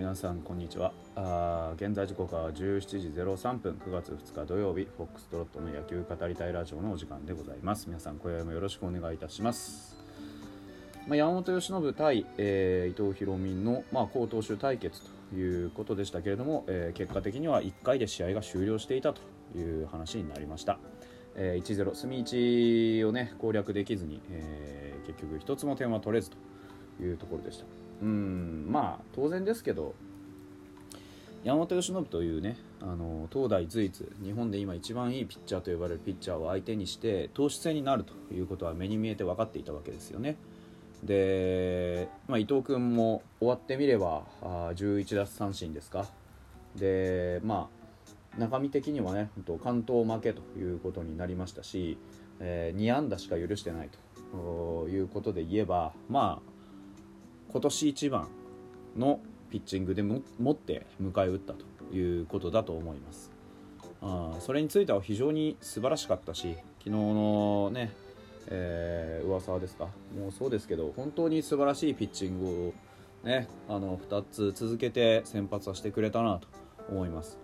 皆さんこんにちは。あ現在時刻は17時03分9月2日土曜日フォックストロットの野球語りたいラジオのお時間でございます。皆さん今宵もよろしくお願いいたします、まあ、山本由伸対、えー伊藤博美の、まあ、好投手対決ということでしたけれども、えー結果的には1回で試合が終了していたという話になりました。えー1-0隅1をね攻略できずに、えー結局一つも点は取れずというところでした。うんまあ当然ですけど山本由伸というねあの東大随一日本で今一番いいピッチャーと呼ばれるピッチャーを相手にして投手戦になるということは目に見えて分かっていたわけですよね。で、まあ、伊藤君も終わってみればあ11奪三振ですか。でまあ中身的にはね本当関東負けということになりましたし、えー2安打しか許してないということで言えばまあ今年一番のピッチングでも持って迎え撃ったということだと思います。あそれについては非常に素晴らしかったし昨日のね、えー、上沢ですか？もうそうですけど本当に素晴らしいピッチングをねあの2つ続けて先発はしてくれたなと思います。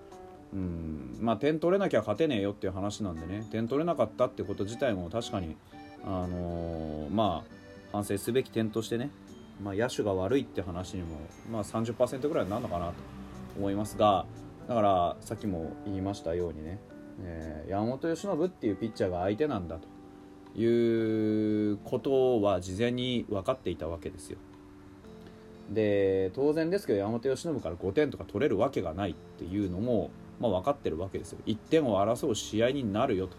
うんまあ、点取れなきゃ勝てねえよっていう話なんでね点取れなかったってこと自体も確かに、あのーまあ、反省すべき点としてね、まあ、野手が悪いって話にも、まあ、30%ぐらいになるのかなと思いますがだからさっきも言いましたようにね、えー山本由伸っていうピッチャーが相手なんだということは事前に分かっていたわけですよ。で当然ですけど山本由伸から5点とか取れるわけがないっていうのも、まあ、分かってるわけですよ1点を争う試合になるよと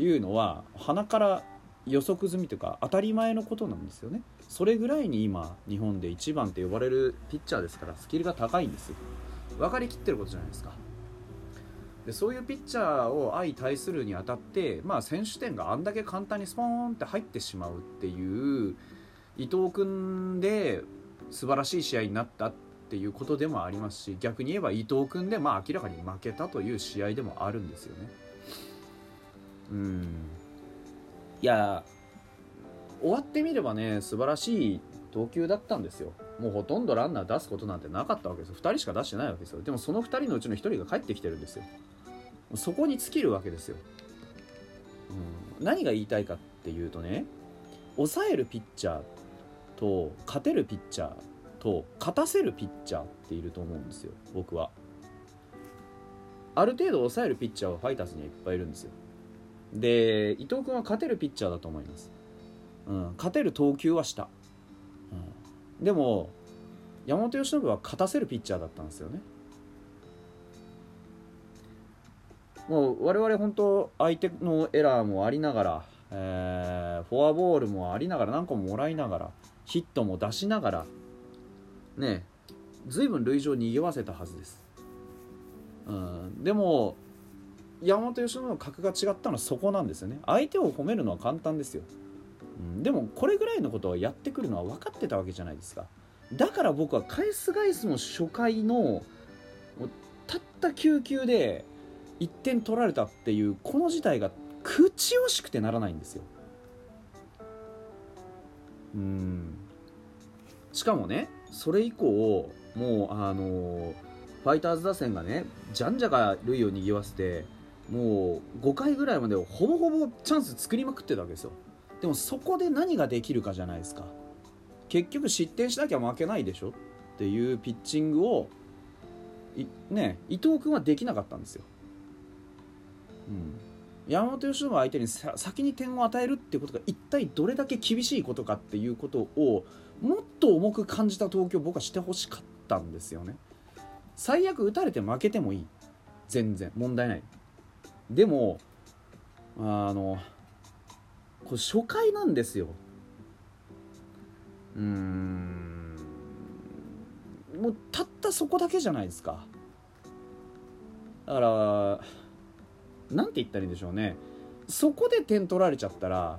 いうのは鼻から予測済みというか当たり前のことなんですよね。それぐらいに今日本で一番って呼ばれるピッチャーですからスキルが高いんです分かりきってることじゃないですか。でそういうピッチャーを相対するにあたって、まあ、選手点があんだけ簡単にスポーンって入ってしまうっていう伊藤君で素晴らしい試合になったっていうことでもありますし逆に言えば伊藤君でまあ明らかに負けたという試合でもあるんですよね。うん。いや終わってみればね素晴らしい投球だったんですよ。もうほとんどランナー出すことなんてなかったわけですよ。2人しか出してないわけですよ。でもその2人のうちの1人が帰ってきてるんですよ。そこに尽きるわけですよ。うん、何が言いたいかっていうとね抑えるピッチャーと勝てるピッチャーと勝たせるピッチャーっていると思うんですよ僕はある程度抑えるピッチャーはファイターズにはいっぱいいるんですよで伊藤君は勝てるピッチャーだと思います、うん、勝てる投球はした、うん、でも山本由伸は勝たせるピッチャーだったんですよね。もう我々本当相手のエラーもありながら、えーフォアボールもありながら何個ももらいながらヒットも出しながらねずいぶん塁上にぎわせたはずです、うん、でも山本由伸の格が違ったのはそこなんですよね。相手を褒めるのは簡単ですよ、うん、でもこれぐらいのことをやってくるのは分かってたわけじゃないですか。だから僕は返す返すの初回のたった9球で1点取られたっていうこの事態が口惜しくてならないんですよ。うん。しかもねそれ以降もうあのファイターズ打線がねじゃんじゃが塁を賑わせてもう5回ぐらいまでほぼほぼチャンス作りまくってたわけですよ。でもそこで何ができるかじゃないですか。結局失点しなきゃ負けないでしょ。っていうピッチングをね伊藤君はできなかったんですよ、うん、山本由伸相手に先に点を与えるっていうことが一体どれだけ厳しいことかっていうことをもっと重く感じた投球僕はしてほしかったんですよね。最悪打たれて負けてもいい。全然。問題ない。でもあのこれ初回なんですよ。うーん。もうたったそこだけじゃないですか。だからなんて言ったらいいんでしょうね。そこで点取られちゃったら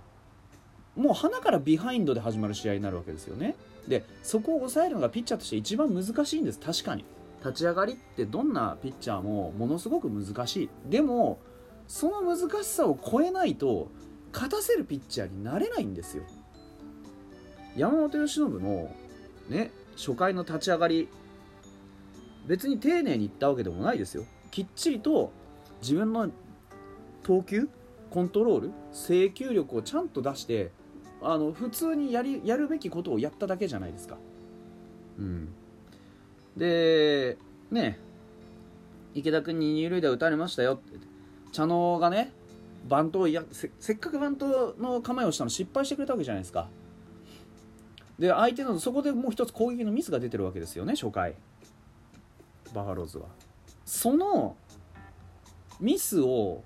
もう鼻からビハインドで始まる試合になるわけですよね。でそこを抑えるのがピッチャーとして一番難しいんです。確かに。立ち上がりってどんなピッチャーもものすごく難しい。でもその難しさを超えないと勝たせるピッチャーになれないんですよ。山本由伸のね初回の立ち上がり別に丁寧にいったわけでもないですよ。きっちりと自分の投球コントロール制球力をちゃんと出してあの普通にやりやるべきことをやっただけじゃないですか。うん、でね池田君に二塁打打たれましたよって茶野がねバントをやせっかくバントの構えをしたの失敗してくれたわけじゃないですか。で相手のそこでもう一つ攻撃のミスが出てるわけですよね初回。バファローズは。そのミスを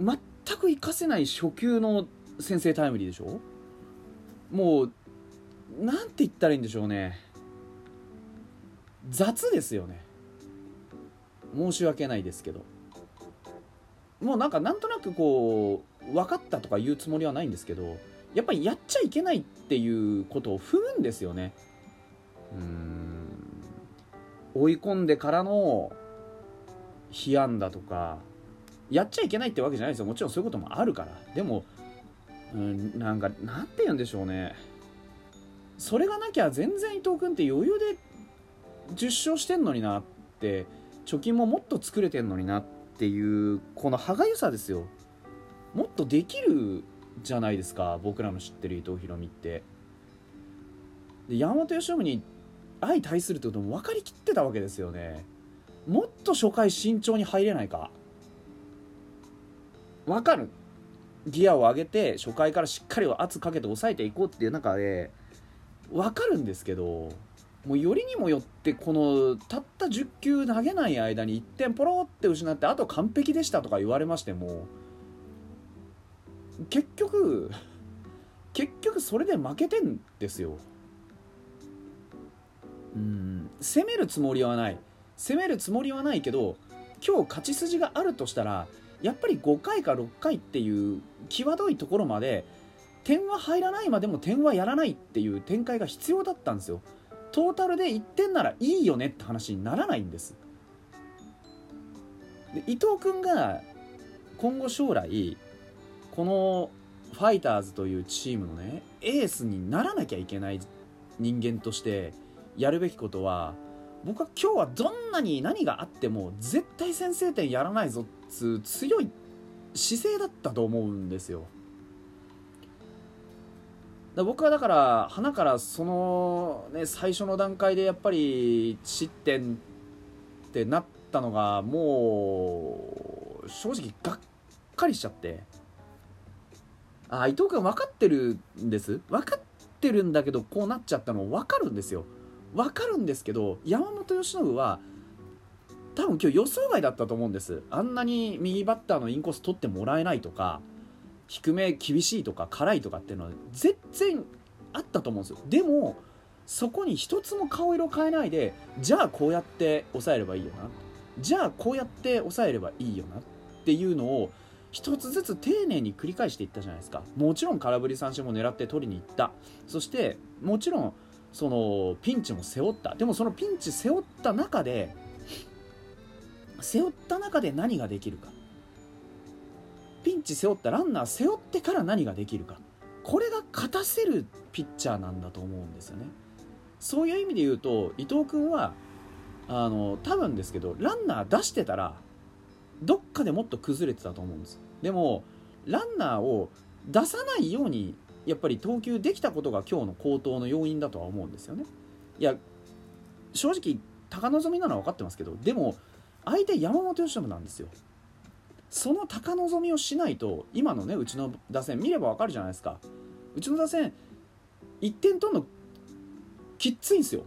全く活かせない初球の先制タイムリーでしょ？もうなんて言ったらいいんでしょうね。雑ですよね。申し訳ないですけど。もうなんかなんとなくこう分かったとか言うつもりはないんですけどやっぱりやっちゃいけないっていうことを踏むんですよね。うん。追い込んでからの被安打とかやっちゃいけないってわけじゃないですよ。もちろんそういうこともあるから。でもうんなんかなんて言うんでしょうね。それがなきゃ全然伊藤君って余裕で10勝してんのになって貯金ももっと作れてんのになってていうこの歯がゆさですよ。もっとできるじゃないですか僕らの知ってる伊藤博美って。で山本由伸に相対するってことも分かりきってたわけですよね。もっと初回慎重に入れないか。分かる。ギアを上げて初回からしっかり圧かけて抑えていこうっていう中で分かるんですけどもうよりにもよってこのたった10球投げない間に1点ポロって失ってあと完璧でしたとか言われましても結局結局それで負けてんですよ。うん。攻めるつもりはない。攻めるつもりはないけど今日勝ち筋があるとしたらやっぱり5回か6回っていう際どいところまで点は入らないまでも点はやらないっていう展開が必要だったんですよ。トータルで1点ならいいよねって話にならないんですで伊藤君が今後将来このファイターズというチームのねエースにならなきゃいけない人間としてやるべきことは僕は今日はどんなに何があっても絶対先制点やらないぞっつう強い姿勢だったと思うんですよ。だ僕はだから花からその、ね、最初の段階でやっぱり失点ってなったのがもう正直がっかりしちゃって。あ伊藤君分かってるんです？分かってるんだけどこうなっちゃったの分かるんですよ。分かるんですけど山本由伸は多分今日予想外だったと思うんです。あんなに右バッターのインコース取ってもらえないとか。低め厳しいとか辛いとかっていうのは全然あったと思うんですよ。でもそこに一つも顔色変えないでじゃあこうやって抑えればいいよな。じゃあこうやって抑えればいいよな。っていうのを一つずつ丁寧に繰り返していったじゃないですか。もちろん空振り三振も狙って取りに行った。そしてもちろんそのピンチも背負った。でもそのピンチ背負った中で背負った中で何ができるか。ピンチ背負ったランナー背負ってから何ができるか。これが勝たせるピッチャーなんだと思うんですよね。そういう意味で言うと伊藤君はあの多分ですけどランナー出してたらどっかでもっと崩れてたと思うんです。でもランナーを出さないようにやっぱり投球できたことが今日の好投の要因だとは思うんですよね。いや正直高望みなのは分かってますけどでも相手山本由伸なんですよ。その高望みをしないと今のねうちの打線見れば分かるじゃないですか。うちの打線1点取るのきっついんですよ。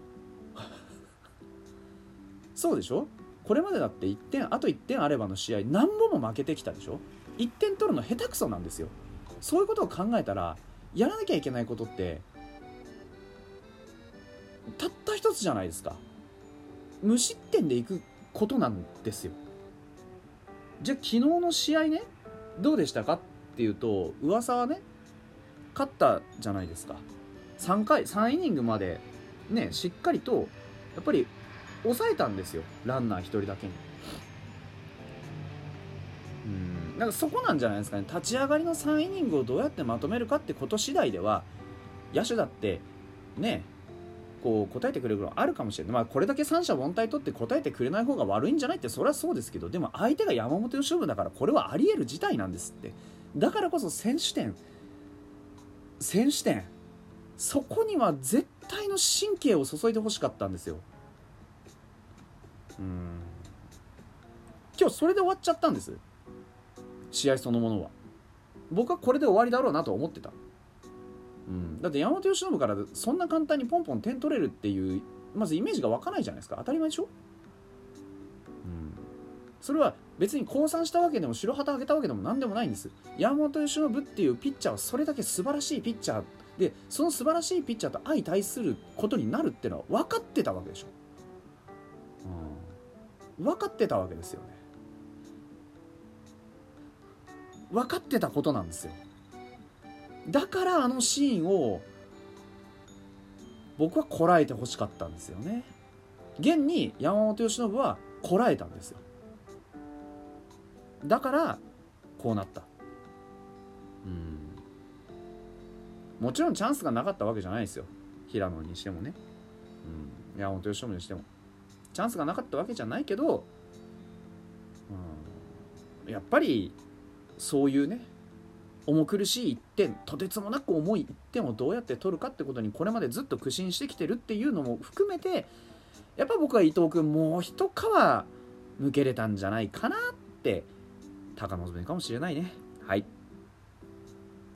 そうでしょ？これまでだって1点あと1点あればの試合何本も負けてきたでしょ？1点取るの下手くそなんですよ。そういうことを考えたらやらなきゃいけないことってたった一つじゃないですか。無失点でいくことなんですよ。じゃあ昨日の試合ねどうでしたかっていうと噂はね勝ったじゃないですか。3回3イニングまでねしっかりとやっぱり抑えたんですよランナー1人だけに。うんなんかそこなんじゃないですかね。立ち上がりの3イニングをどうやってまとめるかってこと次第では野手だってねこう答えてくれるのあるかもしれない、まあ、これだけ三者凡退取って答えてくれない方が悪いんじゃないってそれはそうですけどでも相手が山本由伸だからこれはありえる事態なんですって。だからこそ選手権選手権そこには絶対の神経を注いでほしかったんですよ。うん。今日それで終わっちゃったんです。試合そのものは。僕はこれで終わりだろうなと思ってた、うん、だって山本由伸からそんな簡単にポンポン点取れるっていうまずイメージが湧かないじゃないですか。当たり前でしょ、うん、それは別に降参したわけでも白旗あげたわけでも何でもないんです。山本由伸っていうピッチャーはそれだけ素晴らしいピッチャーでその素晴らしいピッチャーと相対することになるっていうのは分かってたわけでしょ、うん、分かってたわけですよね。分かってたことなんですよだからあのシーンを僕はこらえてほしかったんですよね。現に山本由伸はこらえたんですよ。だからこうなった。うん。もちろんチャンスがなかったわけじゃないですよ。平野にしてもね、うん、山本由伸にしても。チャンスがなかったわけじゃないけど、うん、やっぱりそういうね重苦しい1点とてつもなく重い1点をどうやって取るかってことにこれまでずっと苦心してきてるっていうのも含めてやっぱ僕は伊藤君もう一皮むけれたんじゃないかなって高望みかもしれないねはい。